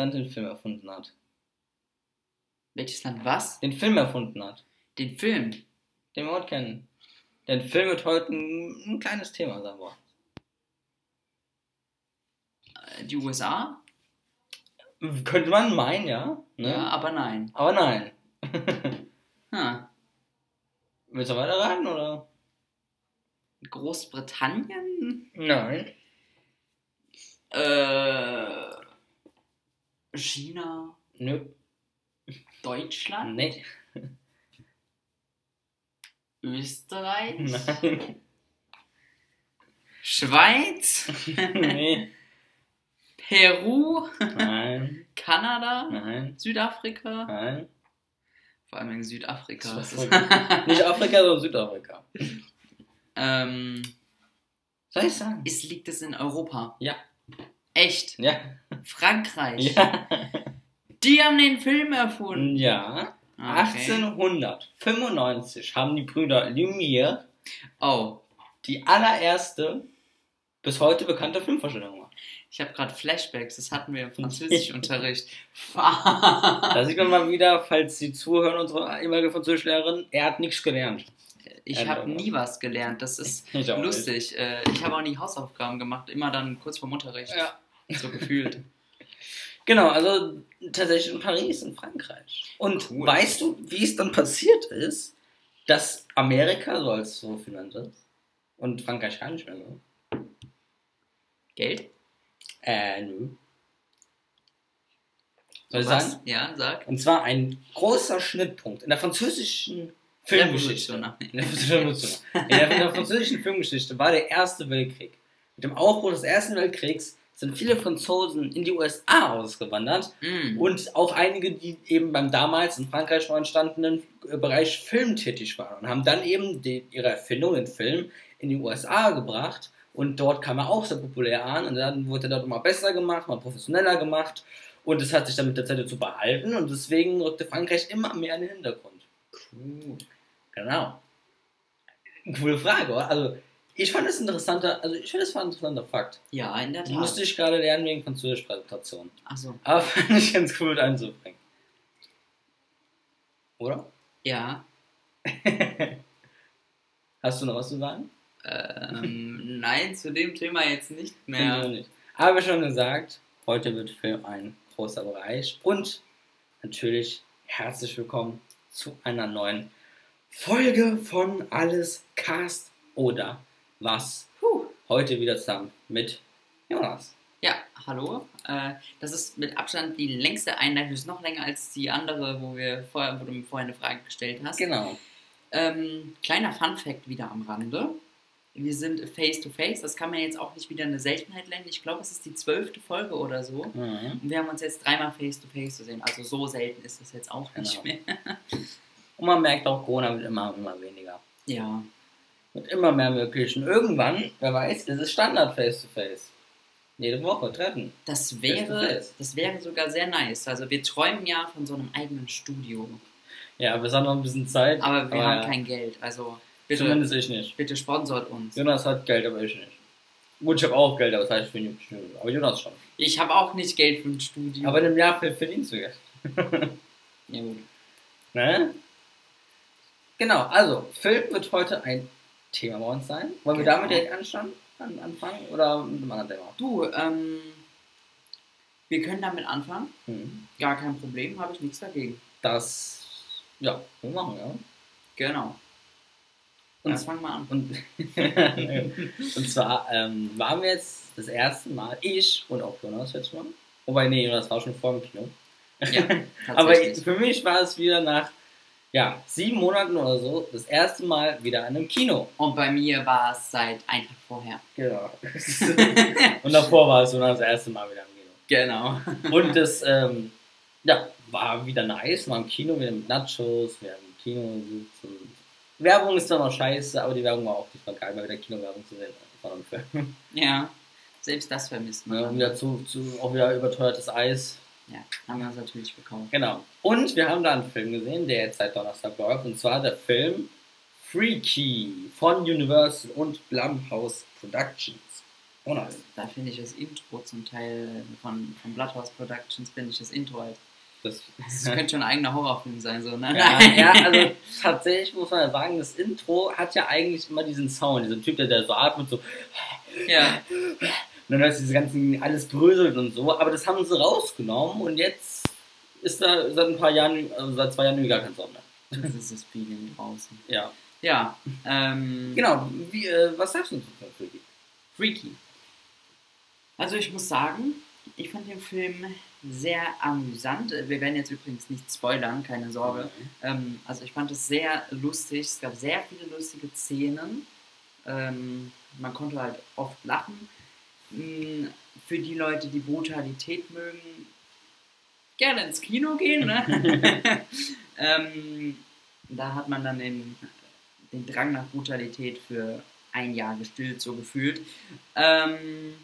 Land den Film erfunden hat? Welches Land was? Den Film erfunden hat. Den Film. Den wir heute kennen. Denn Film wird heute ein, ein kleines Thema, sagen wir. Äh, Die USA? Könnte man meinen, ja. Ne? Ja, aber nein. Aber nein. Hm. Willst du weiter raten, oder? Großbritannien? Nein. Äh, China? Nö. Deutschland? Nee. Österreich? Nein. Schweiz? nee. Peru? Nein. Kanada? Nein. Südafrika? Nein. Vor allem in Südafrika. Ist Nicht Afrika, sondern Südafrika. ähm, Soll ich sagen? ist, liegt es in Europa? Ja. Echt? Ja. Frankreich? Ja. Die haben den Film erfunden. Ja. Okay. 1895 haben die Brüder Lumière Oh, die allererste bis heute bekannte Filmvorstellung gemacht. ich habe gerade Flashbacks. Das hatten wir im Französischunterricht. Da sieht man mal wieder, falls Sie zuhören, unsere ehemalige Französischlehrerin, er hat nichts gelernt. Ich habe nie was gelernt. Das ist Ich auch nicht. lustig. Äh, Ich habe auch nie Hausaufgaben gemacht. Immer dann kurz vorm Unterricht. Ja. So gefühlt. Genau, also tatsächlich in Paris, in Frankreich. Und Cool. weißt du, wie es dann passiert ist, dass Amerika so als so finanzt ist und Frankreich gar nicht mehr so? Geld? Äh, nö. Soll ich Was? sagen? Ja, sag. Und zwar ein großer Schnittpunkt in der französischen Filmgeschichte. Revolution. In der, Revolution. in, der, in der französischen Filmgeschichte war der Erste Weltkrieg. Mit dem Aufbruch des Ersten Weltkriegs sind viele Franzosen in die USA ausgewandert Mm. und auch einige, die eben beim damals in Frankreich schon entstandenen äh, Bereich Film tätig waren und haben dann eben die, ihre Erfindung, den Film, in die USA gebracht und dort kam er auch sehr populär an und dann wurde er dort immer besser gemacht, mal professioneller gemacht und es hat sich dann mit der Zeit dazu behalten und deswegen rückte Frankreich immer mehr in den Hintergrund. Cool. Genau. Coole Frage, oder? Also, ich fand es interessanter, also ich finde es war ein interessanter Fakt. Ja, in der Tat. musste ich gerade lernen wegen Französisch-Präsentation. Achso. Aber fand ich ganz cool mit einzubringen. Oder? Ja. Hast du noch was zu sagen? Ähm, nein, zu dem Thema jetzt nicht mehr. nicht. Aber schon gesagt, heute wird Film ein großer Bereich. Und natürlich herzlich willkommen zu einer neuen Folge von Alles Cast oder was. Puh. Heute wieder zusammen mit Jonas. Ja, hallo. Äh, das ist mit Abstand die längste Einleitung. Ist noch länger als die andere, wo, wir vorher, wo du mir vorher eine Frage gestellt hast. Genau. Ähm, kleiner Fun-Fact wieder am Rande. Wir sind face to face. Das kann man jetzt auch nicht wieder eine Seltenheit nennen. Ich glaube, es ist die zwölfte Folge oder so. Mhm. Und wir haben uns jetzt dreimal face to face zu sehen. Also so selten ist das jetzt auch nicht Genau. mehr. Und man merkt auch, Corona wird immer, immer weniger. Ja. Wird immer mehr möglich. Und irgendwann, wer weiß, ist es Standard face-to-face. Jede Woche treffen. Das wäre, Face-to-face. das wäre sogar sehr nice. Also wir träumen ja von so einem eigenen Studio. Ja, aber es hat noch ein bisschen Zeit. Aber wir ja, haben kein Geld. Also bitte, Zumindest ich nicht. bitte sponsort uns. Jonas hat Geld, aber ich nicht. Gut, ich habe auch Geld, aber das heißt für nicht. Aber Jonas schon. Ich habe auch nicht Geld für ein Studio. Aber in einem Jahr verdienst du Geld. ja, gut. Ne? Genau, also, Film wird heute ein Thema bei uns sein. Wollen wir Genau. damit direkt anstand, an, anfangen oder mit einem anderen Thema? Du, ähm, wir können damit anfangen. Hm. Gar kein Problem, habe ich nichts dagegen. Das, ja, wir machen, ja. Genau. Und, Dann fangen wir an. und, und zwar ähm, waren wir jetzt das erste Mal, ich und auch Jonas jetzt mal. Wobei, nee, Jonas war schon vor dem Kino. Ja, Aber für mich war es wieder nach ja, sieben Monaten oder so das erste Mal wieder an einem Kino. Und bei mir war es seit einem Tag vorher. Genau. und davor war es so das erste Mal wieder im Kino. Genau. Und das ähm, ja, war wieder nice, war im Kino wieder mit Nachos, wir haben Kino. Werbung ist zwar noch scheiße, aber die Werbung war auch nicht mal geil, mal wieder Kinowerbung zu sehen. Ja, selbst das vermisst man. Ja, wieder zu, zu, auch wieder überteuertes Eis. Ja, haben wir uns natürlich gekauft. Genau. Und wir haben da einen Film gesehen, der jetzt seit Donnerstag läuft, und zwar der Film Freaky von Universal und Blumhouse Productions. Oh nice. Da finde ich das Intro zum Teil von, von Bloodhouse Productions, finde ich das Intro halt. Das, Das könnte schon ein eigener Horrorfilm sein, so, ne? ja, ja, also tatsächlich muss man ja sagen, das Intro hat ja eigentlich immer diesen Sound, dieser Typ, der, der so atmet, so. ja. Und dann hörst du diese ganzen, alles bröselt und so, aber das haben sie rausgenommen und jetzt ist da seit ein paar Jahren, also seit zwei Jahren gar kein Sound mehr. Das ist das Feeling draußen. Ja. Ja, ähm, Genau, wie, äh, was sagst du zu Freaky? Freaky. Also ich muss sagen, ich fand den Film sehr amüsant. Wir werden jetzt übrigens nicht spoilern, keine Sorge. Ähm, also ich fand es sehr lustig. Es gab sehr viele lustige Szenen. Ähm, man konnte halt oft lachen. Mm, Für die Leute, die Brutalität mögen, gerne ins Kino gehen. Ne? ähm, da hat man dann den, den Drang nach Brutalität für ein Jahr gestillt, so gefühlt. Ähm,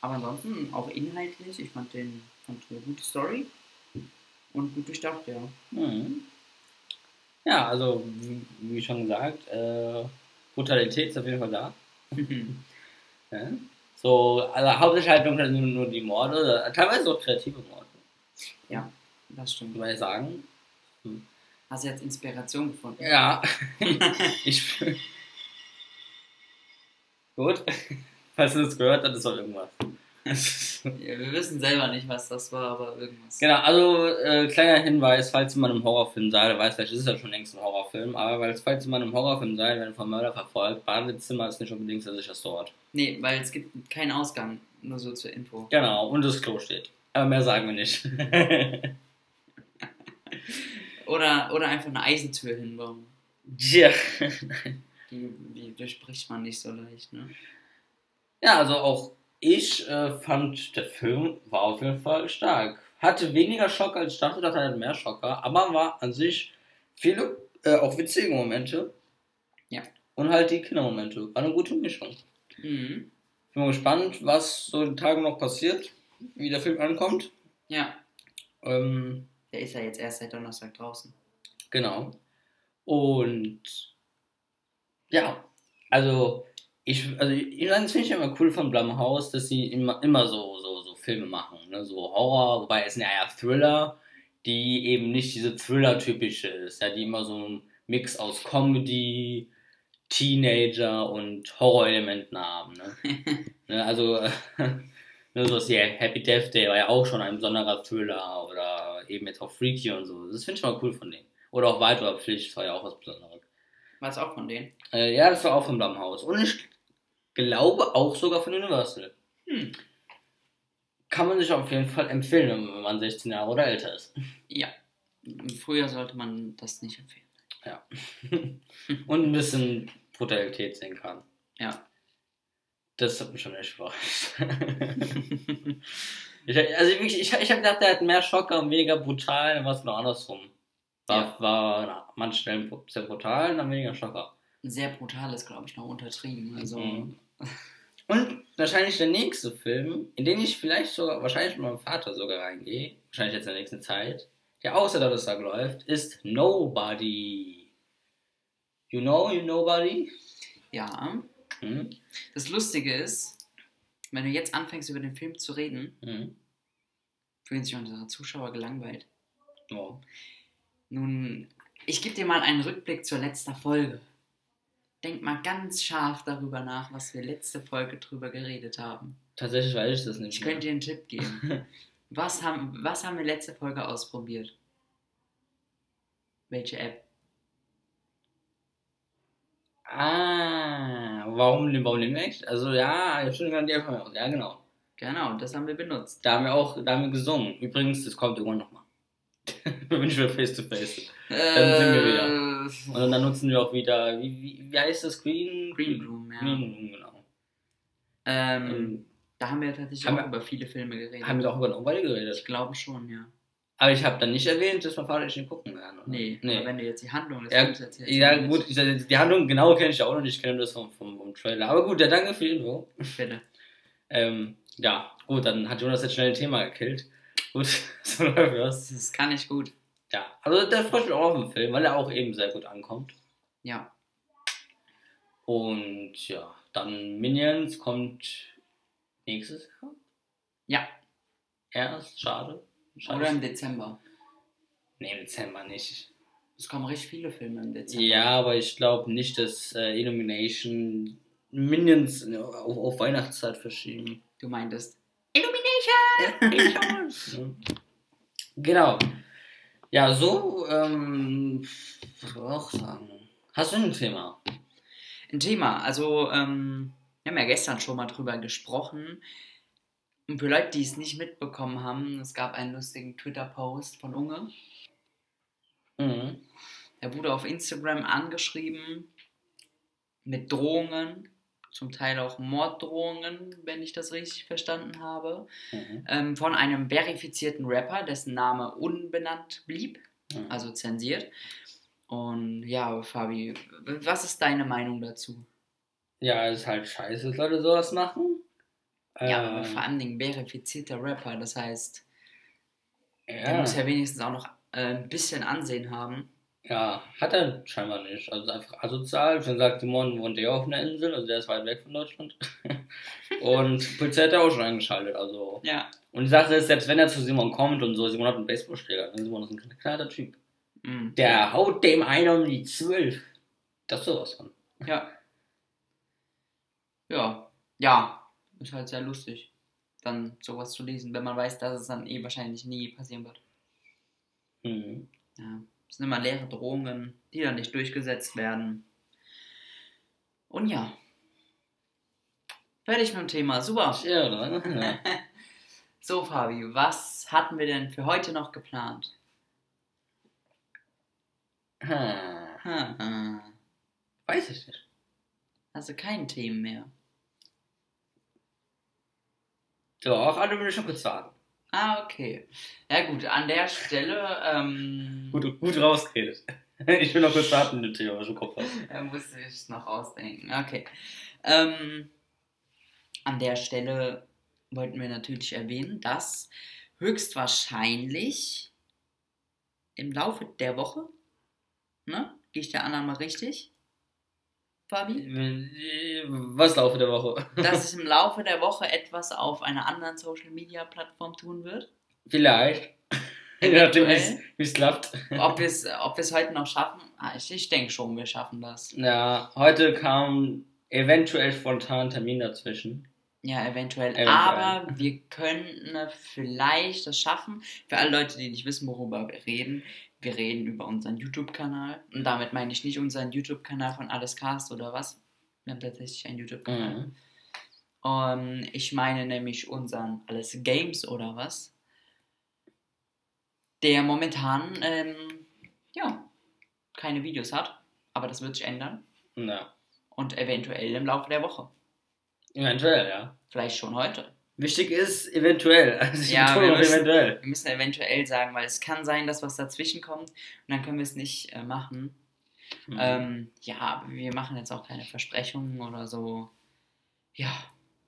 aber ansonsten auch inhaltlich, ich fand den fand eine gute Story und gut durchdacht, ja. Mhm. Ja, also, wie, wie schon gesagt, äh, Brutalität ist auf jeden Fall da. Ja. So, also hauptsächlich halt nur, nur die Morde, teilweise auch kreative Morde, das muss stimmt. man ja sagen. Hast du jetzt Inspiration gefunden? Ja, ich. Gut, falls du das gehört hast, das war irgendwas. Ja, wir wissen selber nicht, was das war, aber irgendwas. Genau, also äh, kleiner Hinweis, falls mal einen Horrorfilm seid, weiß vielleicht ist es ja schon längst ein Horrorfilm, aber weil, falls mal einen Horrorfilm seid, wenn vom Mörder verfolgt, Badezimmer ist nicht unbedingt der sicherste Ort. Nee, weil es gibt keinen Ausgang, nur so zur Info. Genau, und das Klo steht. Aber mehr sagen wir nicht. Oder, oder einfach eine Eisentür hinbauen. Tja. Die, die durchbricht man nicht so leicht, ne? Ja, also auch ich äh, fand, der Film war auf jeden Fall stark. Hatte weniger Schock als ich dachte, dachte er hatte mehr Schocker, aber war an sich viele, äh, auch witzige Momente. Ja. Und halt die Kindermomente. War eine gute Mischung. Mhm. Bin mal gespannt, was so die Tage noch passiert, wie der Film ankommt. Ja, Ähm, der ist ja jetzt erst seit Donnerstag draußen. Genau. Und ja, also ich, also ich, das finde ich immer cool von Blumhouse, dass sie immer, immer so, so, so Filme machen, ne? so Horror, wobei es sind ja eher Thriller, die eben nicht diese Thriller-typische ist, ja, die immer so ein Mix aus Comedy, Teenager und Horrorelementen haben. Ne? ne, also ne, sowas wie Happy Death Day war ja auch schon ein besonderer Thriller oder eben jetzt auch Freaky und so. Das finde ich mal cool von denen. Oder auch Weiter Pflicht war ja auch was Besonderes. War es auch von denen? Äh, ja, das war auch von Blumhouse. Und ich glaube auch sogar von Universal. Hm. Kann man sich auf jeden Fall empfehlen, wenn man 16 Jahre oder älter ist. Ja. Früher sollte man das nicht empfehlen. Ja. Und ein bisschen Brutalität sehen kann. Ja. Das hat mich schon echt überrascht. ich, also wirklich, ich, ich habe gedacht, der hat mehr Schocker und weniger brutal, dann war es genau andersrum. War, Ja. war an manchen Stellen sehr brutal und dann weniger Schocker. Sehr brutal ist, glaube ich, noch untertrieben. Also, Mhm. Und wahrscheinlich der nächste Film, in den ich vielleicht sogar, wahrscheinlich mit meinem Vater sogar reingehe, wahrscheinlich jetzt in der nächsten Zeit, der außer Donnerstag läuft, ist Nobody. You know, you nobody? ja. Hm? Das Lustige ist, wenn du jetzt anfängst, über den Film zu reden, Hm? fühlen sich unsere Zuschauer gelangweilt. Oh. Nun, ich gebe dir mal einen Rückblick zur letzten Folge. Denk mal ganz scharf darüber nach, was wir letzte Folge drüber geredet haben. Tatsächlich weiß ich das nicht. Ich könnte dir einen Tipp geben. Was haben, was haben wir letzte Folge ausprobiert? Welche App? Ah, warum, warum echt? Also ja, ich schon nicht einfach aus. Ja, genau. Genau, das haben wir benutzt. Da haben wir auch, da haben wir gesungen. Übrigens, das kommt irgendwann nochmal. da bin ich wieder face to face. Dann sind wir wieder. wieder. Und dann nutzen wir auch wieder, wie, wie, wie heißt das? Green? Green Room, ja. Green Room, genau. Ähm, Ähm, da haben wir tatsächlich haben auch wir- über viele Filme geredet. haben wir auch über Nobody ich geredet. glaube schon, ja. Aber ich habe dann nicht erwähnt, dass mein Vater nicht gucken kann, oder? Nee, nee. wenn du jetzt die Handlung des Ja, Films erzählst. Ja, gut, ich, die Handlung genau kenne ich ja auch noch nicht, ich kenne das vom, vom, vom Trailer. Aber gut, ja, danke für die Info. Bitte. Ähm, ja, gut, dann hat Jonas jetzt schnell ein Thema gekillt. Gut, so läuft das. Das kann ich gut. Ja, also der freut mich auch auf den Film, weil er auch eben sehr gut ankommt. Ja. Und ja, dann Minions kommt Nächstes Jahr? Ja. Erst? Schade. Schade. Oder im Dezember. Nee, im Dezember nicht. Es kommen recht viele Filme im Dezember. Ja, aber ich glaube nicht, dass äh, Illumination Minions äh, auf, auf Weihnachtszeit verschieben. Du meintest Illumination! Ja. genau. Ja, so, ähm, was soll ich auch sagen? Hast du ein Thema? Ein Thema, also ähm, wir haben ja gestern schon mal drüber gesprochen. Und für Leute, die es nicht mitbekommen haben, es gab einen lustigen Twitter-Post von Unge. Mhm. Er wurde auf Instagram angeschrieben mit Drohungen, zum Teil auch Morddrohungen, wenn ich das richtig verstanden habe, Mhm. ähm, von einem verifizierten Rapper, dessen Name unbenannt blieb, Mhm. also zensiert. Und ja, Fabi, was ist deine Meinung dazu? Ja, ist halt scheiße, dass Leute sowas machen. Ja, aber Ähm, vor allem ein verifizierter Rapper, das heißt, der ja. muss ja wenigstens auch noch äh, ein bisschen Ansehen haben. Ja, hat er scheinbar nicht. Also einfach asozial. Schon sagt Simon wohnt der auf einer Insel, also der ist weit weg von Deutschland. und Polizei hat er auch schon eingeschaltet. Also. Ja. Und die Sache ist, selbst wenn er zu Simon kommt und so, Simon hat einen Baseballschläger, dann Simon ist ein kleiner Typ. Mhm. Der haut dem einer um die zwölf. Das ist sowas von. Ja. Ja. Ja. Ist halt sehr lustig, dann sowas zu lesen, wenn man weiß, dass es dann eh wahrscheinlich nie passieren wird. Mhm. Ja. Es sind immer leere Drohungen, die dann nicht durchgesetzt werden. Und ja. Fertig mit dem Thema. Super. Ja, oder? Ja. So, Fabi, was hatten wir denn für heute noch geplant? Hm. Hm, hm. Weiß ich nicht. Also kein Themen mehr. Doch, alle will ich schon kurz sagen. Ah, okay. Ja gut, an der Stelle ähm, Gut, gut rausgeredet. Ich will noch kurz warten, ich im Kopf habe. äh, musste ich noch ausdenken. Okay. Ähm, an der Stelle wollten wir natürlich erwähnen, dass höchstwahrscheinlich im Laufe der Woche, ne? Gehe ich der Annahme richtig? Fabi? Was laufe der Woche? Dass es im Laufe der Woche etwas auf einer anderen Social Media Plattform tun wird. Vielleicht. Nachdem, wie es klappt. Ob wir es ob wir's heute noch schaffen? Ah, ich, ich denke schon, wir schaffen das. Ja, heute kam eventuell spontan Termin dazwischen. Ja, eventuell. Eventuell. Aber wir könnten vielleicht das schaffen. Für alle Leute, die nicht wissen, worüber wir reden, wir reden über unseren YouTube-Kanal. Und damit meine ich nicht unseren YouTube-Kanal von Alles Cast oder was. Wir haben tatsächlich einen YouTube-Kanal. Mhm. Und ich meine nämlich unseren Alles Games oder was. Der momentan, ähm, ja, keine Videos hat. Aber das wird sich ändern. Ja, Und eventuell im Laufe der Woche. eventuell, ja. Vielleicht schon heute. Wichtig ist eventuell. Also ich Ja, wir müssen- eventuell. Wir müssen eventuell sagen, weil es kann sein, dass was dazwischen kommt und dann können wir es nicht äh, machen. Mhm. Ähm, ja, aber wir machen jetzt auch keine Versprechungen oder so. Ja.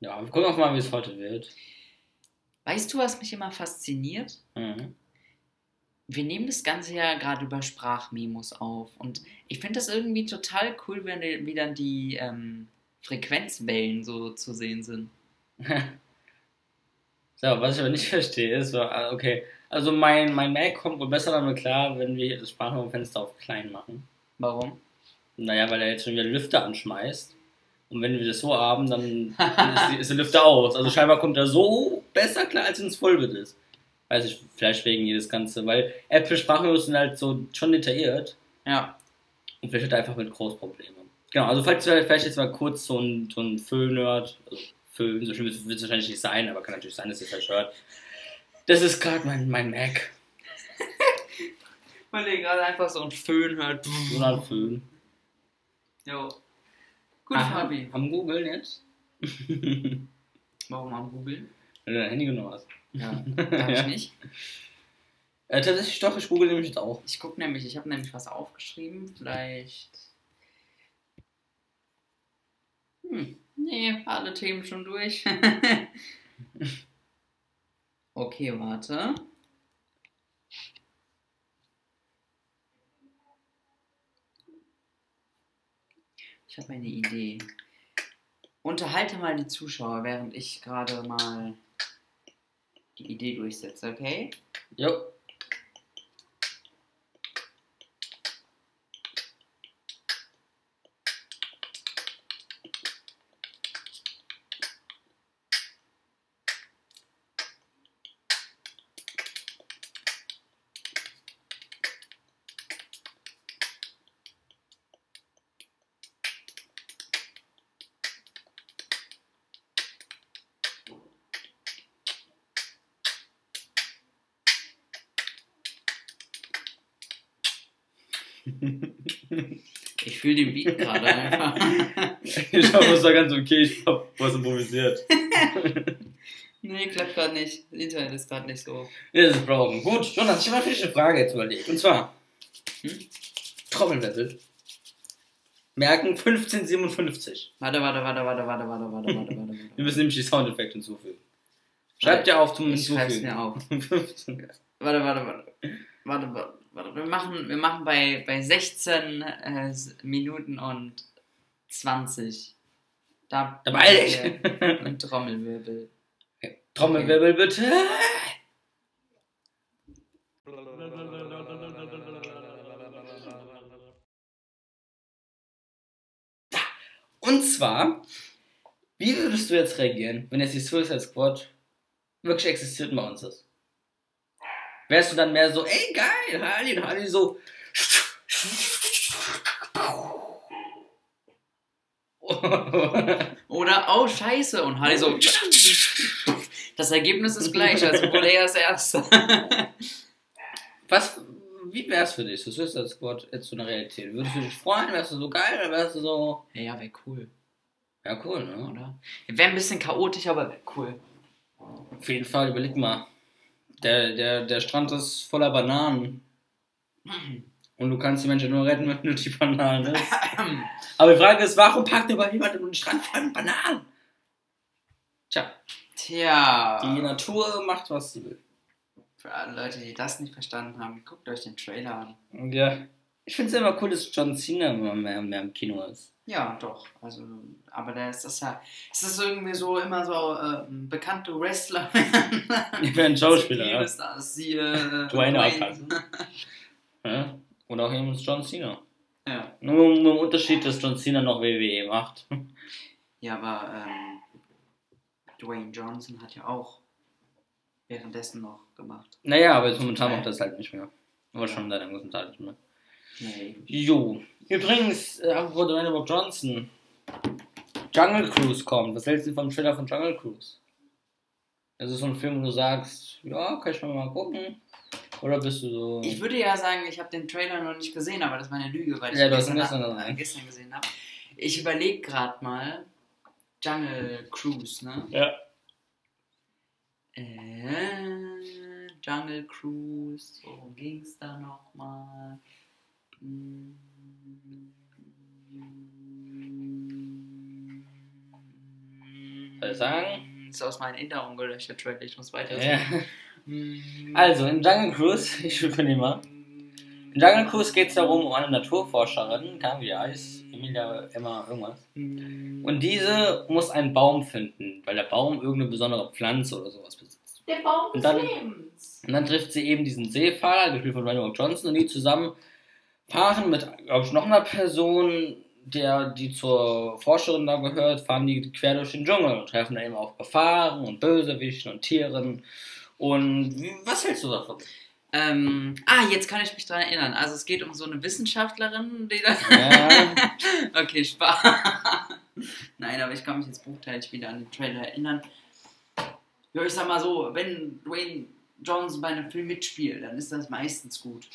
Ja, wir gucken auch mal, wie es heute wird. Weißt du, was mich immer fasziniert? Mhm. Wir nehmen das Ganze ja gerade über Sprachmemos auf und ich finde das irgendwie total cool, wenn wie dann die ähm, Frequenzwellen so zu sehen sind. So, was ich aber nicht verstehe, ist so, ah, okay, also mein, mein Mac kommt wohl besser damit klar, wenn wir das Sprachmemo-Fenster auf klein machen. Warum? Naja, weil er jetzt schon wieder Lüfter anschmeißt. Und wenn wir das so haben, dann ist, die, ist der Lüfter aus. Also scheinbar kommt er so besser klar, als wenn es voll wird ist. Weiß ich, vielleicht wegen jedes Ganze, weil Apple Sprachmemos sind halt so schon detailliert. Ja. Und vielleicht hat er einfach mit Großproblemen. Genau, also falls ihr vielleicht jetzt mal kurz so ein, so ein Föhn-Nerd, also Föhn, so schlimm wird es wahrscheinlich nicht sein, aber kann natürlich sein, dass ihr es vielleicht hört. Das ist gerade mein, mein Mac. Weil ihr gerade einfach so ein Föhn hört. So ein Föhn. Jo. Gut, Aha, Fabi. Am Googeln jetzt? Warum am Google? du dein Handy genommen hast. Ja, darf ich nicht. Äh, tatsächlich doch, ich google nämlich jetzt auch. Ich gucke nämlich, ich habe nämlich was aufgeschrieben. Vielleicht. Hm, nee, alle Themen schon durch. okay, warte. Ich habe eine Idee. unterhalte mal die Zuschauer, während ich gerade mal die Idee durchsetze, okay? Jo. Ich fühle den Beat gerade einfach. ich glaube, es war ganz okay. Ich hab was improvisiert. nee, klappt gerade nicht. Das Internet ist gerade nicht so. Das ist broken. Gut, Jonas, ich habe eine Frage jetzt überlegt. Und zwar: Hm? Trommelwirbel. Merken 1557. Warte, warte, warte, warte, warte, warte, warte, warte, warte. Wir müssen nämlich die Soundeffekte hinzufügen. Schreibt ja auf zum Ich schreib's Hinzufügen. mir auf. 15. Warte, warte, warte. Warte, warte, warte. Wir machen, wir machen bei, bei 16 äh, Minuten und 20. Da Da beeil dich. Und Trommelwirbel. Trommelwirbel bitte. Und zwar, wie würdest du jetzt reagieren, wenn jetzt die Suicide Squad wirklich existiert und bei uns ist? Wärst du dann mehr so, ey geil, Harley, Harley so. Oder, oh scheiße, und Harley so. Das Ergebnis ist gleich, also wurde er das Erste. Was, wie wär's für dich, so Suicide Squad jetzt so eine Realität? Würdest du dich freuen? Wärst du so geil oder wärst du so. Ja, ja, wäre cool, Ja, cool, ne? oder? Wäre ein bisschen chaotisch, aber wäre cool. Auf jeden Fall, überleg mal. Der, der, der Strand ist voller Bananen. Und du kannst die Menschen nur retten, wenn du die Bananen isst. Aber die Frage ist, warum packt überhaupt jemand den Strand voll mit Bananen? Tja, Tja. die Natur macht, was sie will. Für alle Leute, die das nicht verstanden haben, guckt euch den Trailer an. Ja, ich finde es immer cool, dass John Cena immer mehr, mehr im Kino ist. Ja, doch. Also, aber der ist das ja. Es ist irgendwie so immer so äh, bekannte Wrestler. Ich bin ein Schauspieler, ja. Ist das, sie, äh, Dwayne aufpassen. Ja? Oder auch eben John Cena. Ja. Nur mit dem Unterschied, dass John Cena noch WWE macht. ja, aber ähm, Dwayne Johnson hat ja auch währenddessen noch gemacht. Naja, aber jetzt momentan macht das halt nicht mehr. Aber schon seit einem guten Teil nicht mehr. Nee. Jo. Übrigens, äh, apropos Dwayne Rock Johnson. Jungle Cruise kommt. Was hältst du vom Trailer von Jungle Cruise? Das ist so ein Film, wo du sagst, ja, kann ich mal, mal gucken. Oder bist du so. Ich würde ja sagen, ich habe den Trailer noch nicht gesehen, aber das war eine Lüge, weil ich Ja, ihn gestern, gestern gesehen. gestern gesehen habe. Ich überlege gerade mal Jungle Cruise, ne? ja. Äh, Jungle Cruise, worum ging's da nochmal? Soll ich sagen? Ist aus meinen Erinnerungen gelöscht, der Trailer, ich muss weiter. ja. Also, in Jungle Cruise, ich übernehme mal. In Jungle Cruise geht es darum, um eine Naturforscherin, Ahnung, wie die heißt, Emilia Emma irgendwas. Und diese muss einen Baum finden, weil der Baum irgendeine besondere Pflanze oder sowas besitzt. Der Baum Und des dann- Lebens. Und dann trifft sie eben diesen Seefahrer, gespielt von Rock Johnson, und die zusammen fahren mit, glaube ich, noch einer Person, der, die zur Forscherin da gehört, fahren die quer durch den Dschungel und treffen dann eben auf Gefahren und Bösewichten und Tieren. Und was hältst du davon? Ähm, ah, jetzt kann ich mich daran erinnern. Also es geht um so eine Wissenschaftlerin, die da... Ja, okay, Spaß. Nein, aber ich kann mich jetzt bruchteilig wieder an den Trailer erinnern. Ja, ich sag mal so, wenn Dwayne Johnson bei einem Film mitspielt, dann ist das meistens gut.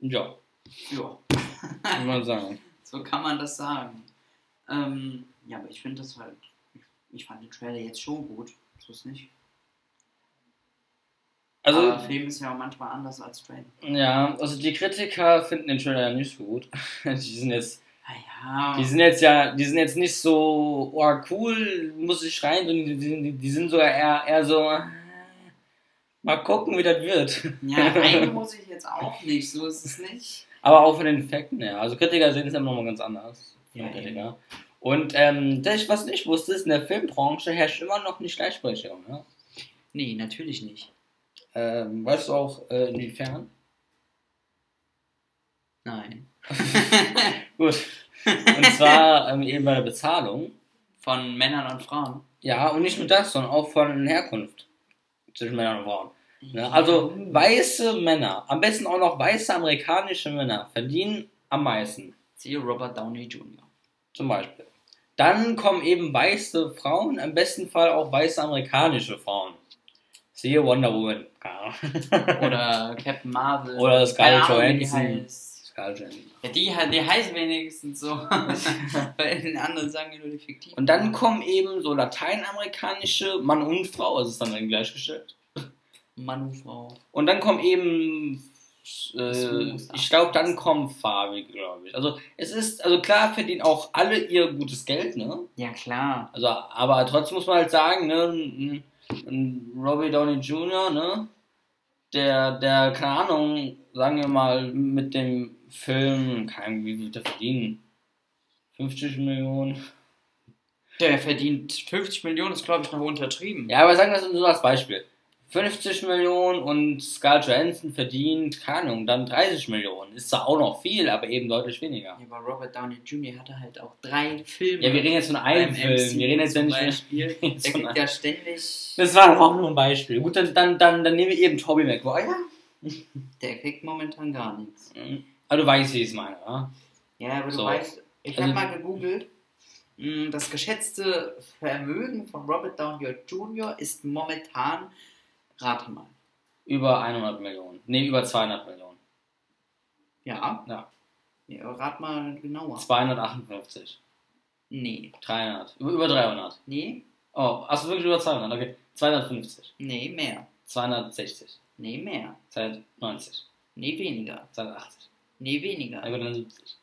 Ja Ja, muss man sagen. so kann man das sagen. Ähm, ja, aber ich finde das halt. Ich fand den Trailer jetzt schon gut. So ist nicht. Also, aber Film ist ja auch manchmal anders als Trailer. ja, also die Kritiker finden den Trailer ja nicht so gut. Die sind jetzt Ah Die ja. sind jetzt ja, die sind jetzt nicht so, oh cool, muss ich rein, sondern die, die, die sind sogar eher, eher so, mal gucken, wie das wird. Ja, rein muss ich jetzt auch nicht. So ist es nicht. Aber auch von den Effekten her. Also Kritiker sehen es immer noch mal ganz anders. Ja, Kritiker. Und ähm, das, was ich nicht wusste, ist, in der Filmbranche herrscht immer noch nicht Gleichberechtigung. Ne? Nee, natürlich nicht. Ähm, weißt du auch, äh, inwiefern? Nein. Gut. Und zwar ähm, eben bei der Bezahlung. Von Männern und Frauen. Ja, und nicht nur das, sondern auch von Herkunft zwischen Männern und Frauen. Ne? Also weiße Männer, am besten auch noch weiße amerikanische Männer, verdienen am meisten. Siehe Robert Downey Jr. Zum Beispiel. Dann kommen eben weiße Frauen, im besten Fall auch weiße amerikanische Frauen. Siehe Wonder Woman. Oder Captain Marvel. Oder Scarlett Johansson. Scarlett Johansson. Ja, die, die heißen wenigstens so. Bei den anderen sagen die nur die fiktiv. Und dann kommen eben so lateinamerikanische Mann und Frau, also ist dann dann gleichgestellt. Mann und Frau. Und dann kommen eben, äh, ich glaube, dann kommen farbige, glaube ich. Also es ist, also klar verdienen auch alle ihr gutes Geld, ne? Ja, klar. Also, aber trotzdem muss man halt sagen, ne, Robbie Downey Jr., ne, der, der, keine Ahnung, sagen wir mal, mit dem Film, keine Ahnung, wie wird der verdienen? 50 Millionen? Der verdient 50 Millionen, ist glaube ich noch untertrieben. Ja, aber sagen wir das nur als Beispiel. 50 Millionen und Scarlett Johansson verdient, keine Ahnung, dann 30 Millionen. Ist zwar auch noch viel, aber eben deutlich weniger. Ja, aber Robert Downey Jr. hatte halt auch drei Filme. Ja, wir reden jetzt von einem Film. Wir reden jetzt ja nicht mehr. Jetzt Der kriegt ja ständig. Das war auch nur ein Beispiel. Gut, dann, dann, dann, dann nehmen wir eben Tobey Maguire. Der kriegt momentan gar nichts. Aber du weißt, wie ich es meine, ja? Ja, aber du So. weißt, ich Also- habe mal gegoogelt. mh, Das geschätzte Vermögen von Robert Downey Jr. ist momentan, rate mal. Über 100 Millionen. Ne, über 200 Millionen. Ja? Ja. ja rat mal genauer. 258. Nee. 300. Über, über 300. Nee? Oh, achso, wirklich über 200. Okay. 250. Nee, mehr. 260. Nee, mehr. 290. Nee, weniger. 280. Nee, weniger. Ja, gut, dann 70.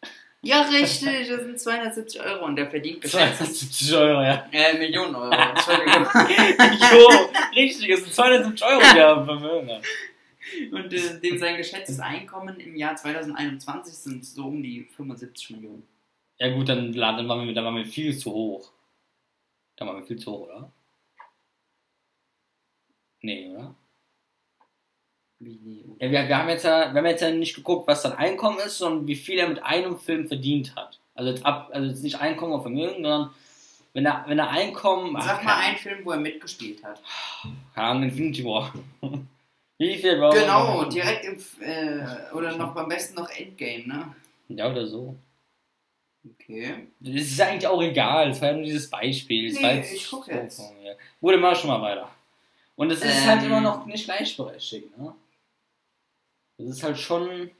Ja, richtig, das sind 270 Euro und der verdient geschätzt 270 Euro, ja. äh, Millionen Euro. Entschuldigung. jo, richtig, es sind 270 Euro, der Vermögen hat. und äh, dem sein geschätztes Einkommen im Jahr 2021 sind so um die 75 Millionen. Ja gut, dann, dann, waren wir, dann waren wir viel zu hoch. Dann waren wir viel zu hoch, oder? Nee, oder? Ja, wir, wir, haben jetzt ja, wir haben jetzt ja nicht geguckt, was sein Einkommen ist, sondern wie viel er mit einem Film verdient hat. Also jetzt, ab, also jetzt nicht Einkommen oder Vermögen, sondern wenn er, wenn er Einkommen. Sag ach, mal einen Film, wo er mitgespielt hat. Keine Ahnung, Infinity War. wie viel war Genau, direkt im, äh, oder noch am besten noch Endgame, ne? Ja, oder so. Okay. Das ist eigentlich auch egal, es war ja nur dieses Beispiel. Es Nee, ich guck so jetzt. Wurde mal schon mal weiter. Und es ist Ähm. halt immer noch nicht gleichberechtigt, ne? Das ist halt schon.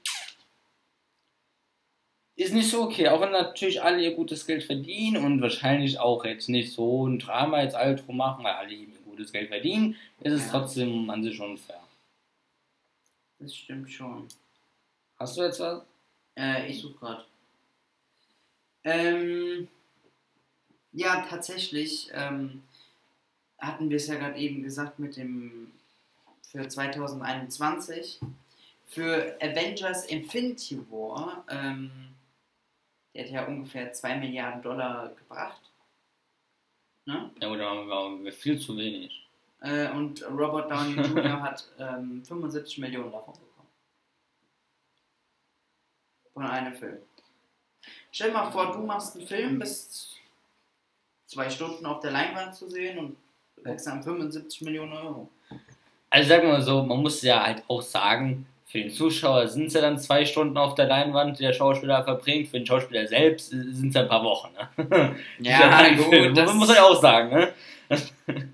Ist nicht so okay, auch wenn natürlich alle ihr gutes Geld verdienen und wahrscheinlich auch jetzt nicht so ein Drama jetzt alle drum machen, weil alle eben ihr gutes Geld verdienen, ist es Ja. trotzdem an sich schon fair. Das stimmt schon. Hast du jetzt was? Äh, ich suche gerade. Ähm, ja, tatsächlich ähm, hatten wir es ja gerade eben gesagt mit dem für 2021 für Avengers Infinity War. Ähm, der hat ja ungefähr 2 Milliarden Dollar gebracht. Ne? Ja, oder wir viel zu wenig. Äh, und Robert Downey Jr. hat ähm, 75 Millionen davon bekommen. Von einem Film. Stell dir mal vor, du machst einen Film, bist zwei Stunden auf der Leinwand zu sehen und kriegst dann 75 Millionen Euro. Also sagen wir mal so, man muss ja halt auch sagen, für den Zuschauer sind es ja dann zwei Stunden auf der Leinwand, die der Schauspieler verbringt. Für den Schauspieler selbst sind es ja ein paar Wochen. Ne? Ja, ein gut, Film. das- muss man ja auch sagen. Ne?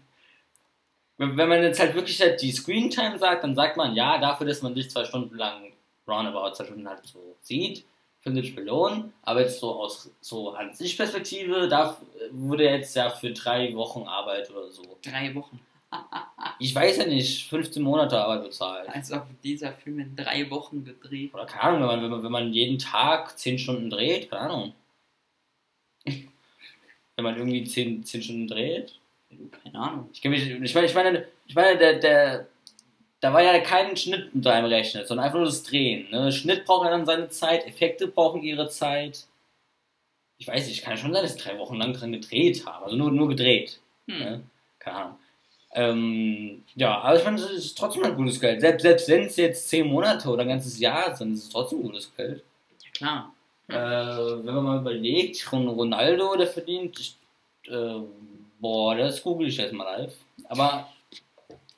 Wenn wenn man jetzt halt wirklich halt die Screentime sagt, dann sagt man, ja, dafür, dass man sich zwei Stunden lang roundabout zwei Stunden halt so sieht, 50 Millionen, aber jetzt so aus so an sich Perspektive, da wurde jetzt ja für drei Wochen Arbeit oder so. Drei Wochen. Ich weiß ja nicht, 15 Monate Arbeit bezahlt. Als ob dieser Film in drei Wochen gedreht Oder keine Ahnung, wenn man, wenn man, wenn man jeden Tag 10 Stunden dreht, keine Ahnung. wenn man irgendwie 10, 10 Stunden dreht. Keine Ahnung. Ich, mich, ich meine, ich meine, ich meine der, der, da war ja kein Schnitt mit einem Rechner, sondern einfach nur das Drehen. Ne? Schnitt braucht ja dann seine Zeit, Effekte brauchen ihre Zeit. Ich weiß nicht, kann schon sein, dass sie drei Wochen lang dran gedreht haben. Also nur, nur gedreht. Hm. Ne? Keine Ahnung. Ähm, ja, aber ich meine, es ist trotzdem ein gutes Geld. Selbst, selbst wenn es jetzt zehn Monate oder ein ganzes Jahr sind, ist es trotzdem gutes Geld. Ja, klar. Äh, wenn man mal überlegt, Ron- Ronaldo, der verdient, äh, boah, das google ich jetzt mal live. Aber,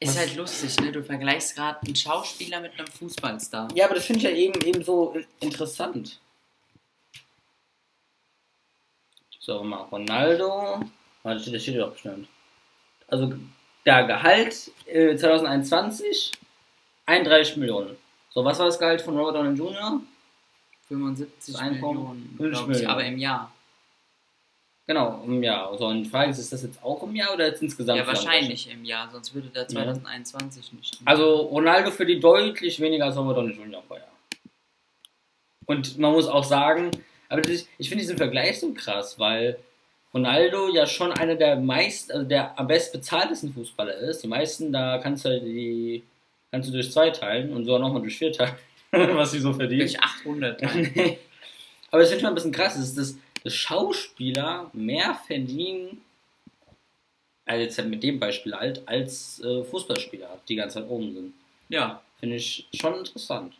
Ist halt lustig, ne? Du vergleichst gerade einen Schauspieler mit einem Fußballstar. ja, aber das finde ich ja eben, eben so interessant. So, mal Ronaldo. Warte, das steht ja doch bestimmt. Also, der Gehalt äh, 2021 31 Millionen. So, was war das Gehalt von Robert Downey Jr.? 75 Das Einkommen? Millionen, 50 glaub ich, aber im Jahr. Genau, im Jahr. So, und die Frage ist, ist das jetzt auch im Jahr oder jetzt insgesamt? Ja, wahrscheinlich im Jahr, sonst würde der 2021 nicht. Also Ronaldo verdient deutlich weniger als Robert Downey Jr. Jahr. Und man muss auch sagen, aber ist, ich finde diesen Vergleich so krass, weil Ronaldo ja schon einer der meist, also der am best bezahltesten Fußballer ist. Die meisten, da kannst du die kannst du durch zwei teilen und sogar nochmal durch vier teilen, was sie so verdient. durch 800. aber das finde ich mal ein bisschen krass, dass, dass Schauspieler mehr verdienen, also jetzt halt mit dem Beispiel halt, als äh, Fußballspieler, die ganze Zeit oben sind. ja, Finde ich schon interessant,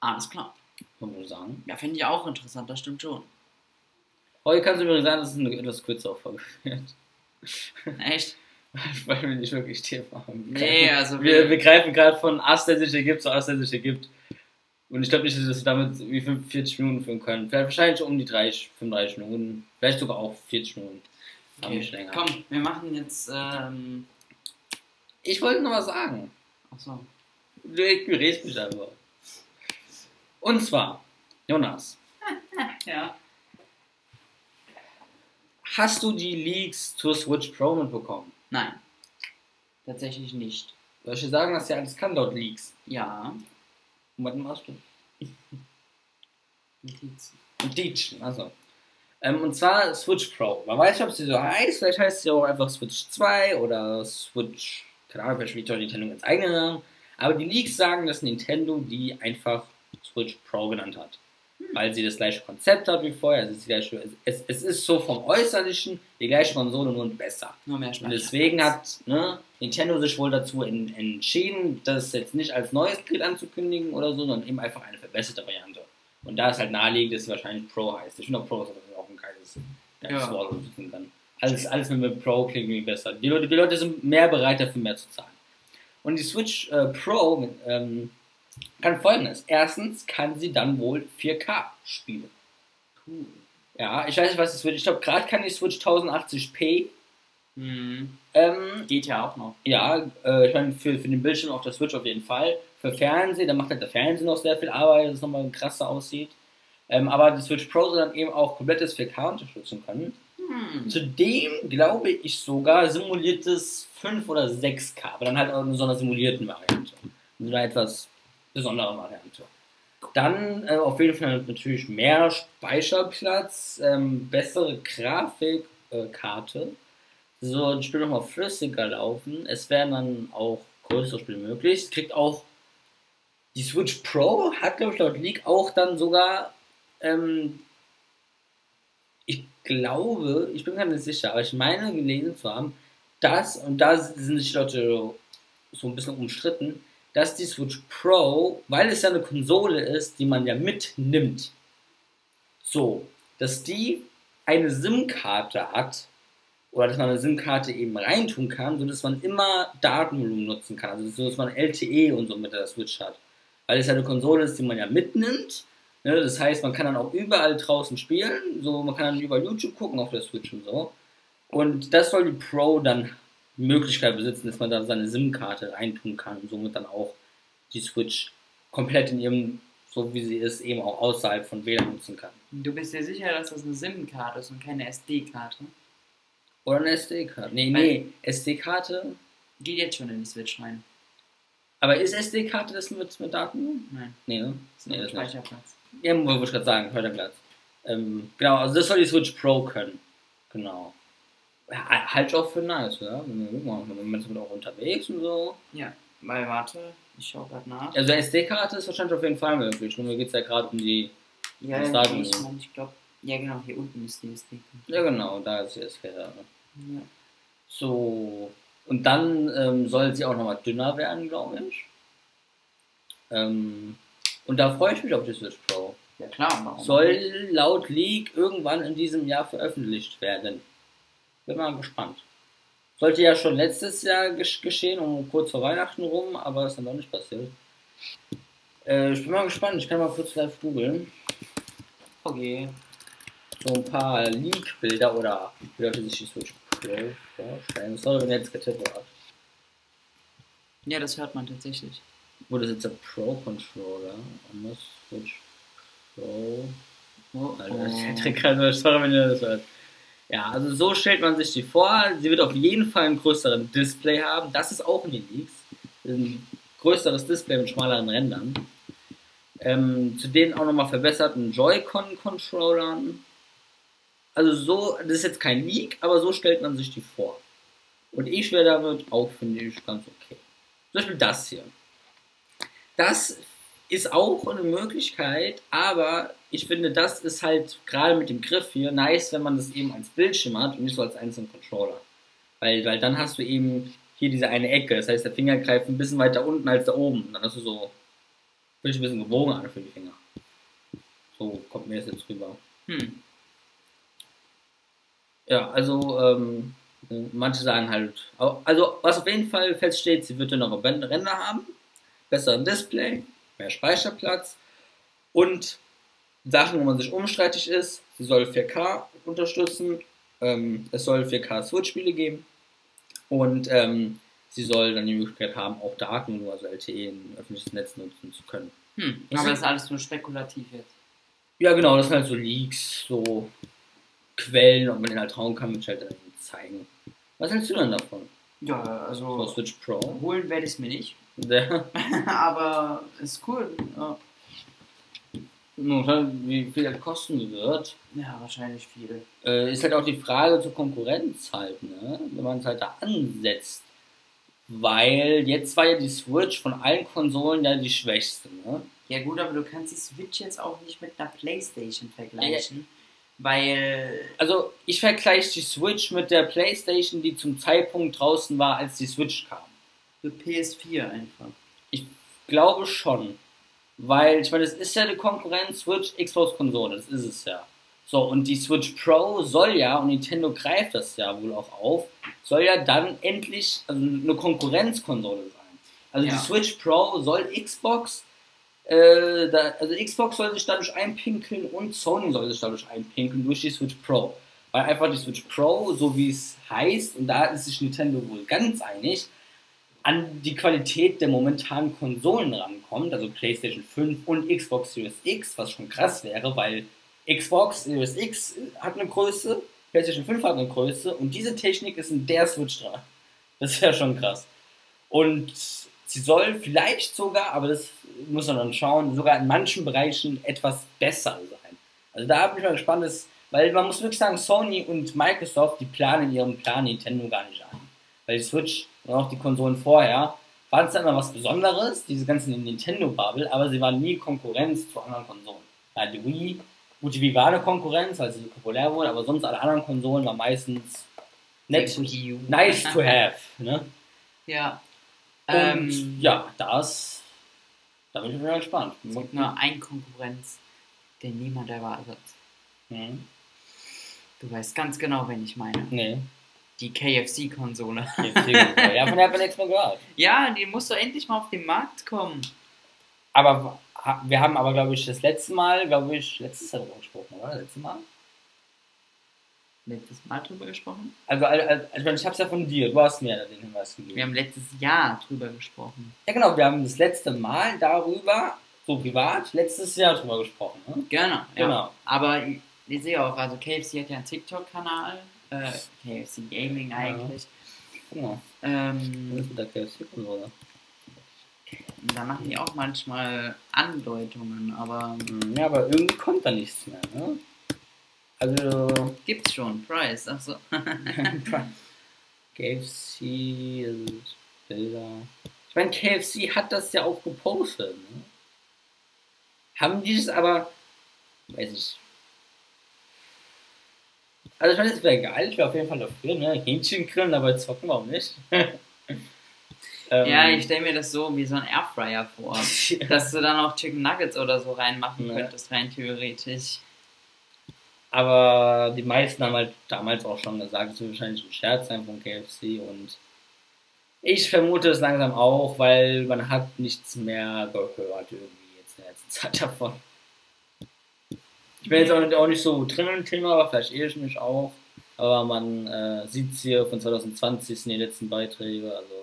alles klar. muss man sagen. Ja, finde ich auch interessant, das stimmt schon. Heute kann es übrigens sein, dass es eine etwas kürzere Folge. Echt? Weil wir nicht wirklich Thema haben. Nee, also wir, wir- wir greifen gerade von Ast, der sich ergibt, zu Ast, der sich ergibt. Und ich glaube nicht, dass wir damit wie 45 Minuten führen können. Vielleicht wahrscheinlich um die 30, 35 Minuten. Vielleicht sogar auch 40 Minuten. Länger. Komm, wir machen jetzt. Ähm, Ich wollte noch was sagen. achso. Du ignorierst mich einfach. Und zwar, Jonas, Ja. Hast du die Leaks zur Switch Pro mitbekommen? Nein. Tatsächlich nicht. Soll ich dir sagen, dass ja alles kann dort Leaks? Ja. Und was machst du? Notizen. Deitchen, also. Ähm, und zwar Switch Pro. Man weiß nicht, ob sie so heißt, vielleicht heißt sie auch einfach Switch 2 oder Switch, keine Ahnung, vielleicht spielt doch Nintendo jetzt eigene Namen. Aber die Leaks sagen, dass Nintendo die einfach Switch Pro genannt hat. Weil sie das gleiche Konzept hat wie vorher. Es ist, gleiche, es, es ist so vom Äußerlichen die gleiche Konsole, nur besser. Nur mehr Und deswegen hat ne, Nintendo sich wohl dazu en, entschieden, das jetzt nicht als neues Gerät anzukündigen oder so, sondern eben einfach eine verbesserte Variante. Und da ist halt naheliegend, dass sie wahrscheinlich Pro heißt. Ich finde auch Pro ist auch ein geiles, geiles Ja. Wort, kann. Alles, alles mit, mit Pro klingt irgendwie besser. Die Leute, die Leute sind mehr bereit dafür mehr zu zahlen. Und die Switch äh, Pro mit, ähm, kann folgendes. Erstens kann sie dann wohl 4K spielen. Cool. Ja, ich weiß nicht, was das wird. Ich glaube, gerade kann die Switch 1080p. Hm. Ähm, Geht ja auch noch. Ja, äh, ich meine, für, für den Bildschirm auf der Switch auf jeden Fall. Für Fernsehen, da macht halt der Fernseher noch sehr viel Arbeit, dass es nochmal krasser aussieht. Ähm, aber die Switch Pro soll dann eben auch komplettes 4K unterstützen können. Hm. Zudem glaube ich sogar simuliertes 5 oder 6K, aber dann halt auch in so einer simulierten Variante. In so einer etwas besonderen Variante. Dann äh, auf jeden Fall natürlich mehr Speicherplatz, ähm, bessere Grafikkarte. Äh, so ein Spiel nochmal flüssiger laufen. Es werden dann auch größere Spiele möglich. Es kriegt auch die Switch Pro hat, glaube ich, laut Leak auch dann sogar ähm, ich glaube, ich bin gar nicht sicher, aber ich meine gelesen zu haben, dass, und da sind sich Leute so ein bisschen umstritten, dass die Switch Pro, weil es ja eine Konsole ist, die man ja mitnimmt, so, dass die eine SIM-Karte hat, oder dass man eine SIM-Karte eben reintun kann, sodass man immer Datenvolumen nutzen kann, also so, dass man LTE und so mit der Switch hat. Weil es ja eine Konsole ist, die man ja mitnimmt, Ne, das heißt, man kann dann auch überall draußen spielen, so man kann dann über YouTube gucken auf der Switch und so. Und das soll die Pro dann Möglichkeit besitzen, dass man da seine SIM-Karte reintun kann und somit dann auch die Switch komplett in ihrem, so wie sie ist, eben auch außerhalb von WLAN nutzen kann. Du bist dir sicher, dass das eine SIM-Karte ist und keine SD-Karte? Oder eine SD-Karte. Nee, nee, SD-Karte. Geht jetzt schon in die Switch rein. Aber ist SD-Karte das mit, mit Daten? Nein, Nee, ne? das ist Nee, das nicht. Speicherplatz. Ja, wollte ich gerade sagen, Förderplatz. Ähm, genau, also das soll die Switch Pro können. Genau. Halt auch für nice, mal, Man ist auch unterwegs und so. Ja, weil warte, ich schau grad nach. Also SD-Karte ist wahrscheinlich auf jeden Fall möglich. Nur mir geht es ja gerade um die. Ja, was ja, ich, mein, ich glaube, Ja, genau, hier unten ist die SD. Ja, genau, da ist die da. Ne? Ja. So, und dann ähm, soll sie auch nochmal dünner werden, glaube ich. Ähm, und da freue ich mich auf die Switch Pro. ja, klar. Warum? Soll laut Leak irgendwann in diesem Jahr veröffentlicht werden. Bin mal gespannt. Sollte ja schon letztes Jahr gesch geschehen, um kurz vor Weihnachten rum, aber ist dann noch nicht passiert. Äh, ich bin mal gespannt, ich kann mal kurz live googeln. Okay. So ein paar Leak-Bilder oder wie Leute sich die Switch Pro vorstellen. Sorry, wenn ihr jetzt getippt habt. Ja, das hört man tatsächlich. Wo das jetzt der Pro-Controller? Anders Switch Pro. Oh, Alter, der Trick kann nur, sorry, wenn ihr das hört. Ja, also so stellt man sich die vor. Sie wird auf jeden Fall einen größeren Display haben. Das ist auch in den Leaks. Ein größeres Display mit schmaleren Rändern. Ähm, zudem auch nochmal verbesserten Joy-Con-Controllern. Also so, das ist jetzt kein Leak, aber so stellt man sich die vor. Und ich wäre damit auch, finde ich, ganz okay. Zum Beispiel das hier. Das ist auch eine Möglichkeit, aber ich finde, das ist halt gerade mit dem Griff hier nice, wenn man das eben als Bildschirm hat und nicht so als einzelnen Controller. Weil, weil dann hast du eben hier diese eine Ecke, das heißt, der Finger greift ein bisschen weiter unten als da oben. Dann hast du so, ein bisschen gewogen an für die Finger. So kommt mir das jetzt rüber. Hm. Ja, also ähm, manche sagen halt, also was auf jeden Fall feststeht, sie wird noch Ränder haben, besseren Display, mehr Speicherplatz und Sachen, wo man sich umstreitig ist, sie soll 4K unterstützen, ähm, es soll 4K Switch-Spiele geben und ähm, sie soll dann die Möglichkeit haben, auch Daten, also LTE in öffentliches Netz nutzen zu können. Hm. Aber das ist alles nur spekulativ jetzt. Ja, genau, das sind halt so Leaks, so Quellen, ob man den halt trauen kann, wird halt dann zeigen. Was hältst du denn davon? Ja, So also Switch Pro? holen werde ich es mir nicht. Der, Aber ist cool. Ja. Wie viel das kosten wird, ja, wahrscheinlich viel. äh, ist halt auch die Frage zur Konkurrenz halt, ne? Wenn man es halt da ansetzt. Weil jetzt war ja die Switch von allen Konsolen ja die schwächste, ne? Ja gut, aber du kannst die Switch jetzt auch nicht mit einer Playstation vergleichen. Weil Also ich vergleiche die Switch mit der Playstation, die zum Zeitpunkt draußen war, als die Switch kam. für PS4 einfach. Ich glaube schon. Weil, ich meine, das ist ja die Konkurrenz Switch, Xbox-Konsole, das ist es ja. So, und die Switch Pro soll ja, und Nintendo greift das ja wohl auch auf, soll ja dann endlich also eine Konkurrenzkonsole sein. Also Ja. die Switch Pro soll Xbox, äh, da, also Xbox soll sich dadurch einpinkeln und Sony soll sich dadurch einpinkeln durch die Switch Pro. Weil einfach die Switch Pro, so wie es heißt, und da ist sich Nintendo wohl ganz einig, an die Qualität der momentanen Konsolen rankommt, also PlayStation 5 und Xbox Series X, was schon krass wäre, weil Xbox Series X hat eine Größe, PlayStation 5 hat eine Größe und diese Technik ist in der Switch dran. Das ja schon krass. Und sie soll vielleicht sogar, aber das muss man dann schauen, sogar in manchen Bereichen etwas besser sein. Also da bin ich mal gespannt, dass, weil man muss wirklich sagen, Sony und Microsoft, die planen in ihrem Plan Nintendo gar nicht ein. Weil die Switch und auch die Konsolen vorher waren es dann immer was Besonderes, diese ganzen Nintendo-Bubble, aber sie waren nie Konkurrenz zu anderen Konsolen. Ja, die Wii, gut, die Wii war eine Konkurrenz, weil sie so populär wurde, aber sonst alle anderen Konsolen waren meistens nett, nice to have. Ne? Ja. Und Ähm, ja, das, da bin ich mal gespannt. Es gibt nur ein Konkurrenz, den niemand erwartet. Hm. Du weißt ganz genau, wen ich meine. Nee, Die KFC-Konsole. ja, von der hat man nichts mehr gehört. Ja, die muss doch endlich mal auf den Markt kommen. Aber wir haben aber, glaube ich, das letzte Mal, glaube ich, letztes Jahr darüber gesprochen, oder? Letztes Mal? Letztes Mal drüber gesprochen? Also, also, also ich meine, ich habe es ja von dir, du hast mir ja den Hinweis gegeben. Wir haben letztes Jahr drüber gesprochen. ja, genau, wir haben das letzte Mal darüber, so privat, letztes Jahr drüber gesprochen. Ne? Genau, ja. Genau. Aber ich, ich sehe auch, also KFC hat ja einen TikTok-Kanal. Äh, KFC Gaming eigentlich. Genau. Ähm, Das ist mit der KFC-Konsole. und da machen die auch manchmal Andeutungen, aber Hm, Ja, aber irgendwie kommt da nichts mehr. Ne? Also, gibt's schon. Price, achso. KFC, also Bilder. Ich meine, KFC hat das ja auch gepostet. Ne? Haben die das aber, weiß ich, Also ich meine, es wäre geil, ich wäre auf jeden Fall dafür, ne? Hähnchen grillen, aber zocken warum nicht? ja, Ähm, ich stelle mir das so wie so ein Airfryer vor. dass du dann auch Chicken Nuggets oder so reinmachen Ja. könntest, rein theoretisch. Aber die meisten haben halt damals auch schon gesagt, es wird wahrscheinlich ein Scherz sein von KFC und ich vermute es langsam auch, weil man hat nichts mehr gehört irgendwie jetzt in der letzten Zeit davon. Ich bin jetzt auch nicht, auch nicht so drin im Thema, aber vielleicht irre ich mich auch. Aber man äh, sieht es hier von 2020 sind die letzten Beiträge, also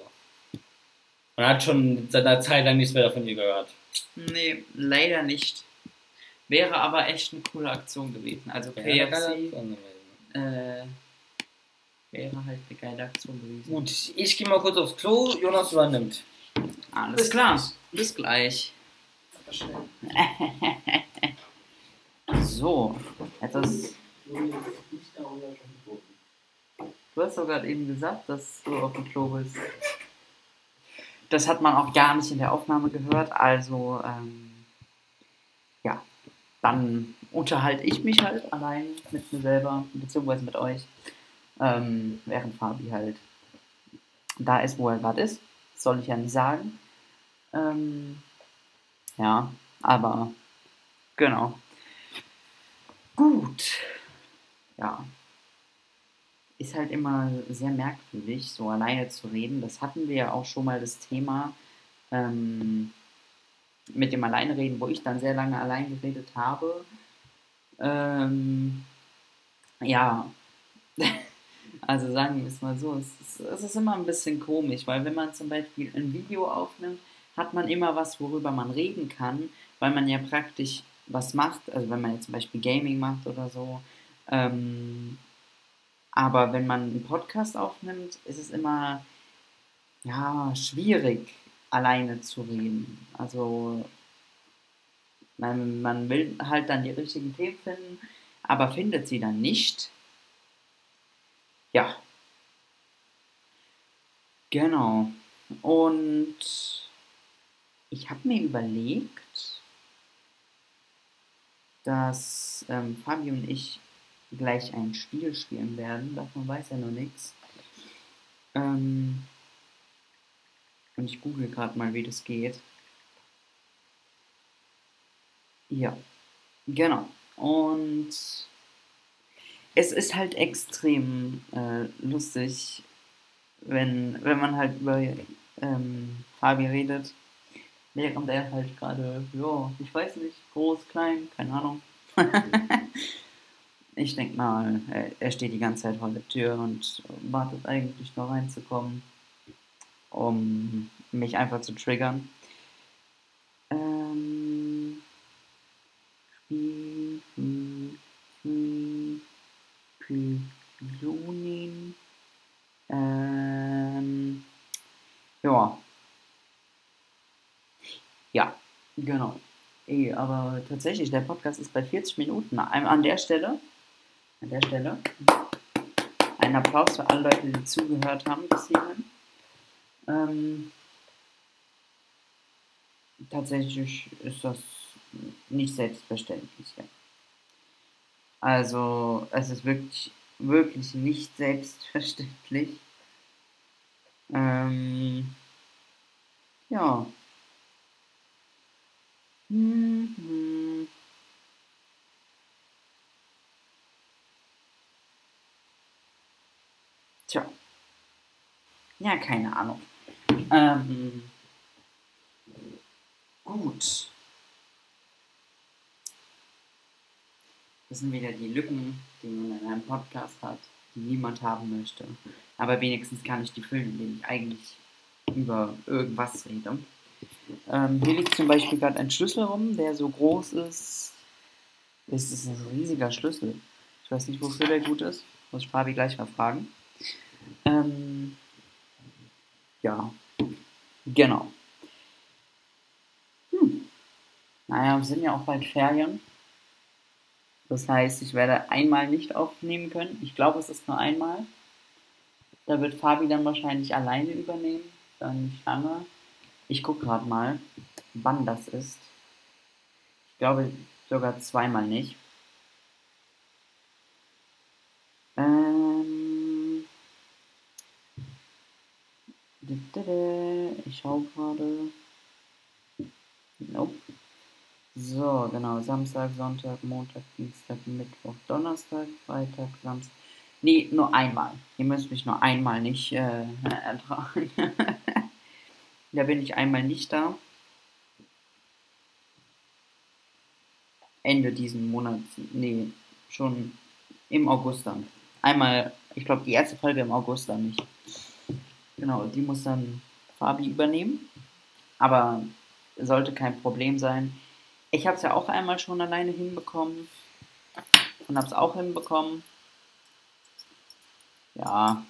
man hat schon seit einer Zeit lang nichts mehr davon ihr gehört. Nee, leider nicht. Wäre aber echt eine coole Aktion gewesen. Also Ja, KFC äh, wäre halt eine geile Aktion gewesen. Gut, ich gehe mal kurz aufs Klo, Jonas übernimmt. Alles Bis klar. gleich. Bis gleich. So, etwas. Du hast doch gerade eben gesagt, dass du auf dem Klo bist. Das hat man auch gar nicht in der Aufnahme gehört, also ähm, ja, dann unterhalte ich mich halt allein mit mir selber, beziehungsweise mit euch, ähm, während Fabi halt da ist, wo er gerade ist. Soll ich ja nicht sagen. Ähm, ja, aber genau. Gut. Ja. Ist halt immer sehr merkwürdig, so alleine zu reden. Das hatten wir ja auch schon mal das Thema ähm, mit dem Alleinreden, wo ich dann sehr lange allein geredet habe. Ähm, ja. Also sagen wir es mal so, es ist, es ist immer ein bisschen komisch, weil wenn man zum Beispiel ein Video aufnimmt, hat man immer was, worüber man reden kann, weil man ja praktisch was macht, also wenn man jetzt zum Beispiel Gaming macht oder so. Ähm, aber wenn man einen Podcast aufnimmt, ist es immer ja, schwierig, alleine zu reden. Also man, man will halt dann die richtigen Themen finden, aber findet sie dann nicht. Ja. Genau. Und ich habe mir überlegt, dass ähm, Fabi und ich gleich ein Spiel spielen werden. Davon weiß er noch nichts. Ähm, und ich google gerade mal, wie das geht. Ja, genau. Und es ist halt extrem äh, lustig, wenn, wenn man halt über ähm, Fabi redet, während er halt gerade, ja, ich weiß nicht, groß, klein, keine Ahnung. ich denke mal, er, steht die ganze Zeit vor der Tür und wartet eigentlich nur reinzukommen, um mich einfach zu triggern. Ähm, Spiel, Spiel, Spiel, Pylonin. Ähm, ja. Ja, genau. Ey, aber tatsächlich, der Podcast ist bei 40 Minuten. An der Stelle, an der Stelle, ein Applaus für alle Leute, die zugehört haben bis hierhin. Ähm, tatsächlich ist das nicht selbstverständlich. Ja. Also, es ist wirklich, wirklich nicht selbstverständlich. Ähm, ja. Mhm. Tja. Ja, keine Ahnung. Ähm, gut. Das sind wieder die Lücken, die man in einem Podcast hat, die niemand haben möchte. Aber wenigstens kann ich die füllen, indem ich eigentlich über irgendwas rede. Ähm, hier liegt zum Beispiel gerade ein Schlüssel rum, der so groß ist. Das ist ein riesiger Schlüssel. Ich weiß nicht, wofür der gut ist. Muss ich Fabi gleich mal fragen. Ähm, ja, genau. Hm. Naja, wir sind ja auch bald Ferien. Das heißt, ich werde einmal nicht aufnehmen können. Ich glaube, es ist nur einmal. Da wird Fabi dann wahrscheinlich alleine übernehmen. Dann nicht lange. Ich gucke gerade mal, wann das ist. Ich glaube sogar zweimal nicht. Ich schau gerade. Nope. So, genau. Samstag, Sonntag, Montag, Dienstag, Mittwoch, Donnerstag, Freitag, Samstag. Nee, nur einmal. Ihr müsst mich nur einmal nicht äh, ertragen. da bin ich einmal nicht da. Ende diesen Monats. Nee, schon im August dann. Einmal, ich glaube, die erste Folge im August dann nicht. Genau, die muss dann Fabi übernehmen. Aber sollte kein Problem sein. Ich habe es ja auch einmal schon alleine hinbekommen. Und habe es auch hinbekommen. Ja.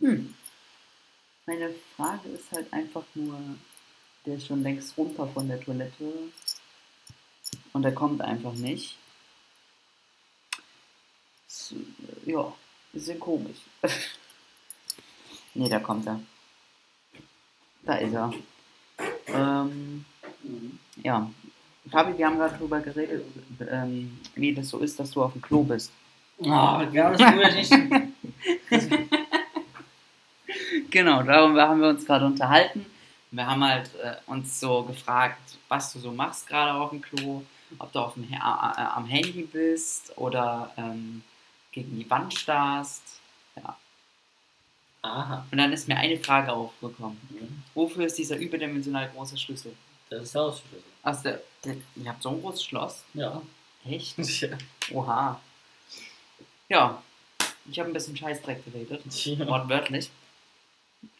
Hm. Meine Frage ist halt einfach nur, der ist schon längst runter von der Toilette und er kommt einfach nicht. Das, ja, bisschen komisch. ne, da kommt er. Da ist er. Ähm, ja. Fabi, wir haben gerade darüber geredet, ähm, wie das so ist, dass du auf dem Klo bist. Oh, wir haben das früher nicht. genau, darüber haben wir uns gerade unterhalten. Wir haben halt äh, uns so gefragt, was du so machst gerade auf dem Klo, ob du auf dem, äh, am Handy bist oder ähm, gegen die Wand starrst. Ja. Aha. Und dann ist mir eine Frage aufgekommen. Mhm. Wofür ist dieser überdimensional große Schlüssel? Das ist der Hausschlüssel. Ach, der, der, ihr habt so ein großes Schloss? Ja. Echt? Ja. Oha. Ja, ich habe ein bisschen Scheißdreck geredet. Ja. Wortwörtlich.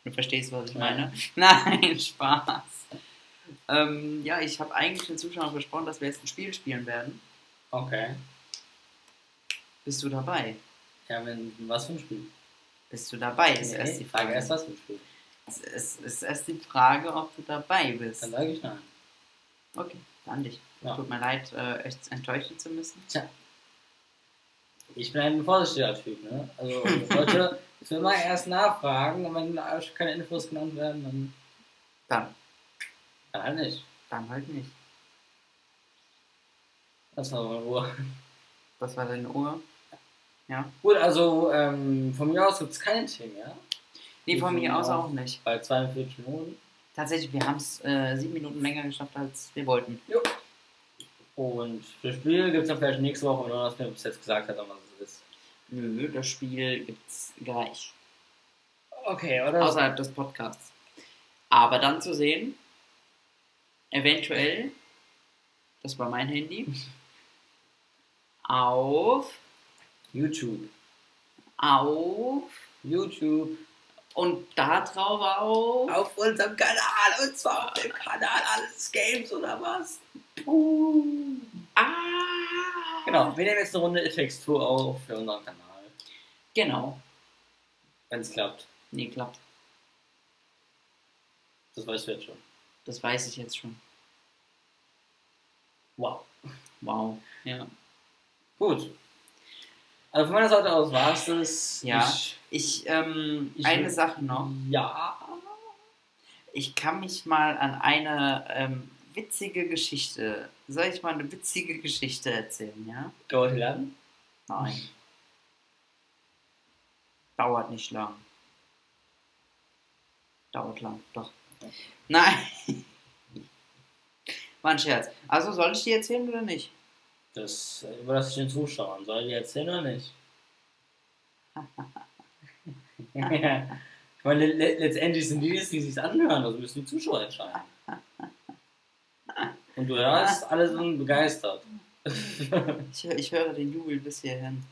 Du verstehst, was ich meine. Nein, Spaß. Ähm, ja, ich habe eigentlich den Zuschauern versprochen, dass wir jetzt ein Spiel spielen werden. Okay. Bist du dabei? Ja, wenn, was für ein Spiel? Bist du dabei? Ist Nee, erst die frage Frage. erst, was für ein Spiel. Es ist, ist erst die Frage, ob du dabei bist. Dann sage ich nein. Okay, dann dich. Ja. Tut mir leid, äh, euch enttäuschen zu müssen. Tja. Ich bin ein vorsichtiger Typ, ne? Also, Leute, ich will mal erst nachfragen und wenn keine Infos genannt werden, dann, Dann, dann halt nicht. dann halt nicht. Das war mal in Ruhe. Das war deine Uhr? Ja. Gut, also ähm, von mir aus gibt es keine Themen, ja? Nee, von mir aus auch nicht. Bei 42 Minuten. Tatsächlich, wir haben es äh, sieben Minuten länger geschafft, als wir wollten. Und das Spiel gibt es dann vielleicht nächste Woche, wenn du das mir bis jetzt gesagt hast, was es ist. Nö, das Spiel gibt's gleich. Okay, oder? Außerhalb des Podcasts. Aber dann zu sehen, eventuell, das war mein Handy, auf, YouTube. auf YouTube. und da drauf auf. Auf unserem Kanal, und zwar auf dem Kanal Alles Games oder was? Ah! Genau, wir nehmen jetzt eine Runde Takes Two auf für unseren Kanal. Genau. Wenn es klappt. Nee, klappt. Das weißt du jetzt schon. Das weiß ich jetzt schon. Wow. Wow. Ja. Gut. Also von meiner Seite aus war es das. Ja. Ich, Ich, ähm, Ich eine will- Sache noch. ja. Ich kann mich mal an eine ähm, witzige Geschichte, soll ich mal eine witzige Geschichte erzählen, ja? Dauert lang? Nein. Dauert nicht lang. Dauert lang, doch. Nein. War ein Scherz. Also soll ich die erzählen oder nicht? Das überlasse ich den Zuschauern. Soll ich die erzählen oder nicht? ich meine, le le letztendlich sind die es, die sich anhören. Also müssen die Zuschauer entscheiden. Und du hörst, alle sind begeistert. Ich, ich höre den Jubel bis hierhin.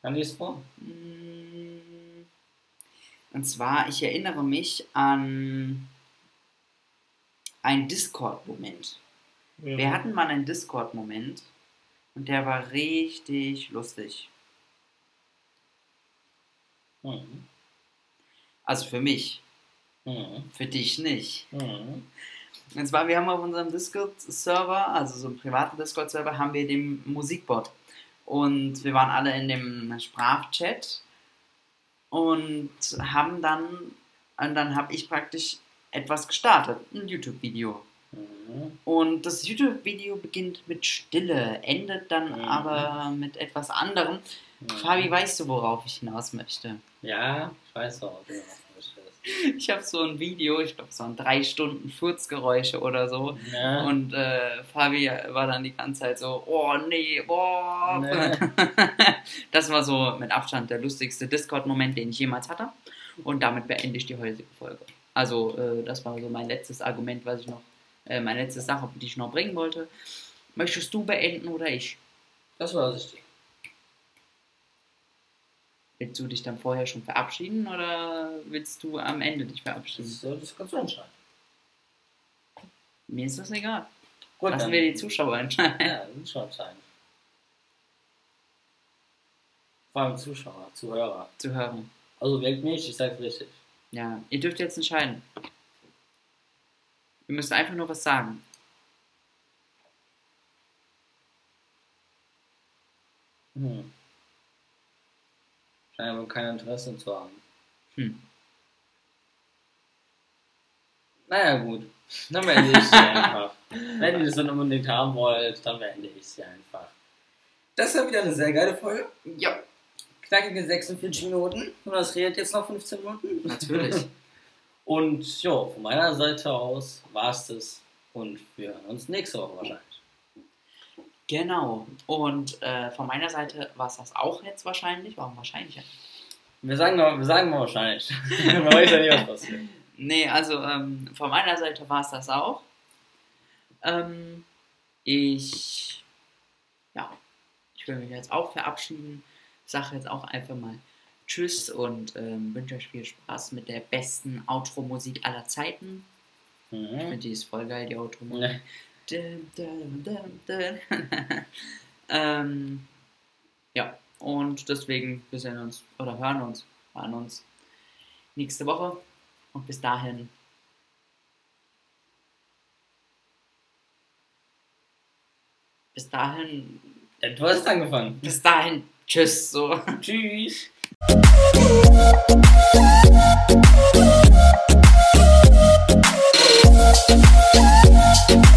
Dann lies vor. Mm. Und zwar, ich erinnere mich an einen Discord-Moment. Wir hatten mal einen Discord-Moment und der war richtig lustig. Mhm. Also für mich, Mhm. für dich nicht. Mhm. Und zwar, wir haben auf unserem Discord-Server, also so einem privaten Discord-Server, haben wir den Musikbot. Und wir waren alle in dem Sprachchat und haben dann, und dann habe ich praktisch etwas gestartet, ein YouTube-Video. Mhm. Und das YouTube-Video beginnt mit Stille, endet dann Mhm. aber mit etwas anderem. Ja. Fabi, weißt du, worauf ich hinaus möchte? Ja, ich weiß auch. Ja, Ich habe so ein Video, ich glaube, es waren drei Stunden Furzgeräusche oder so. ja. Und äh, Fabi war dann die ganze Zeit so, oh nee, boah. Nee. Das war so mit Abstand der lustigste Discord-Moment, den ich jemals hatte. Und damit beende ich die heutige Folge. Also, äh, das war so mein letztes Argument, was ich noch, äh, meine letzte Sache, die ich noch bringen wollte. Möchtest du beenden oder ich? Das war richtig. Willst du dich dann vorher schon verabschieden oder willst du am Ende dich verabschieden? Das, das kannst du entscheiden. Mir ist das egal. Gut, Lassen dann. wir die Zuschauer entscheiden. Ja, das ist schon entscheidend. Vor allem Zuschauer, Zuhörer. Zu hören. Also wählt mich, ich sag's richtig. Ja, ihr dürft jetzt entscheiden. Ihr müsst einfach nur was sagen. Hm. Scheint aber kein Interesse zu haben. Hm. Naja, gut. Dann beende ich sie einfach. Wenn ihr das dann unbedingt haben wollt, dann beende ich sie einfach. Das war wieder eine sehr geile Folge. Ja, Knackige 46 Minuten. Und das redet jetzt noch 15 Minuten. natürlich. Und ja, von meiner Seite aus war es das. Und wir hören uns nächste Woche wahrscheinlich. genau. Und äh, von meiner Seite war es das auch jetzt wahrscheinlich. Warum wahrscheinlich? Wir sagen mal, wir sagen mal wahrscheinlich. Man weiß ja nicht, was passiert. Nee, also ähm, von meiner Seite war es das auch. Ähm, ich, ja, ich will mich jetzt auch verabschieden. Sage jetzt auch einfach mal Tschüss und ähm, wünsche euch viel Spaß mit der besten Outro-Musik aller Zeiten. Ich Mhm. finde die ist voll geil, die Outro-Musik. Ähm, ja, und deswegen wir sehen uns oder hören uns, hören uns nächste Woche. Und bis dahin. Bis dahin. Ja, Du hast angefangen. Bis dahin. Tschüss. So. Tschüss. Thank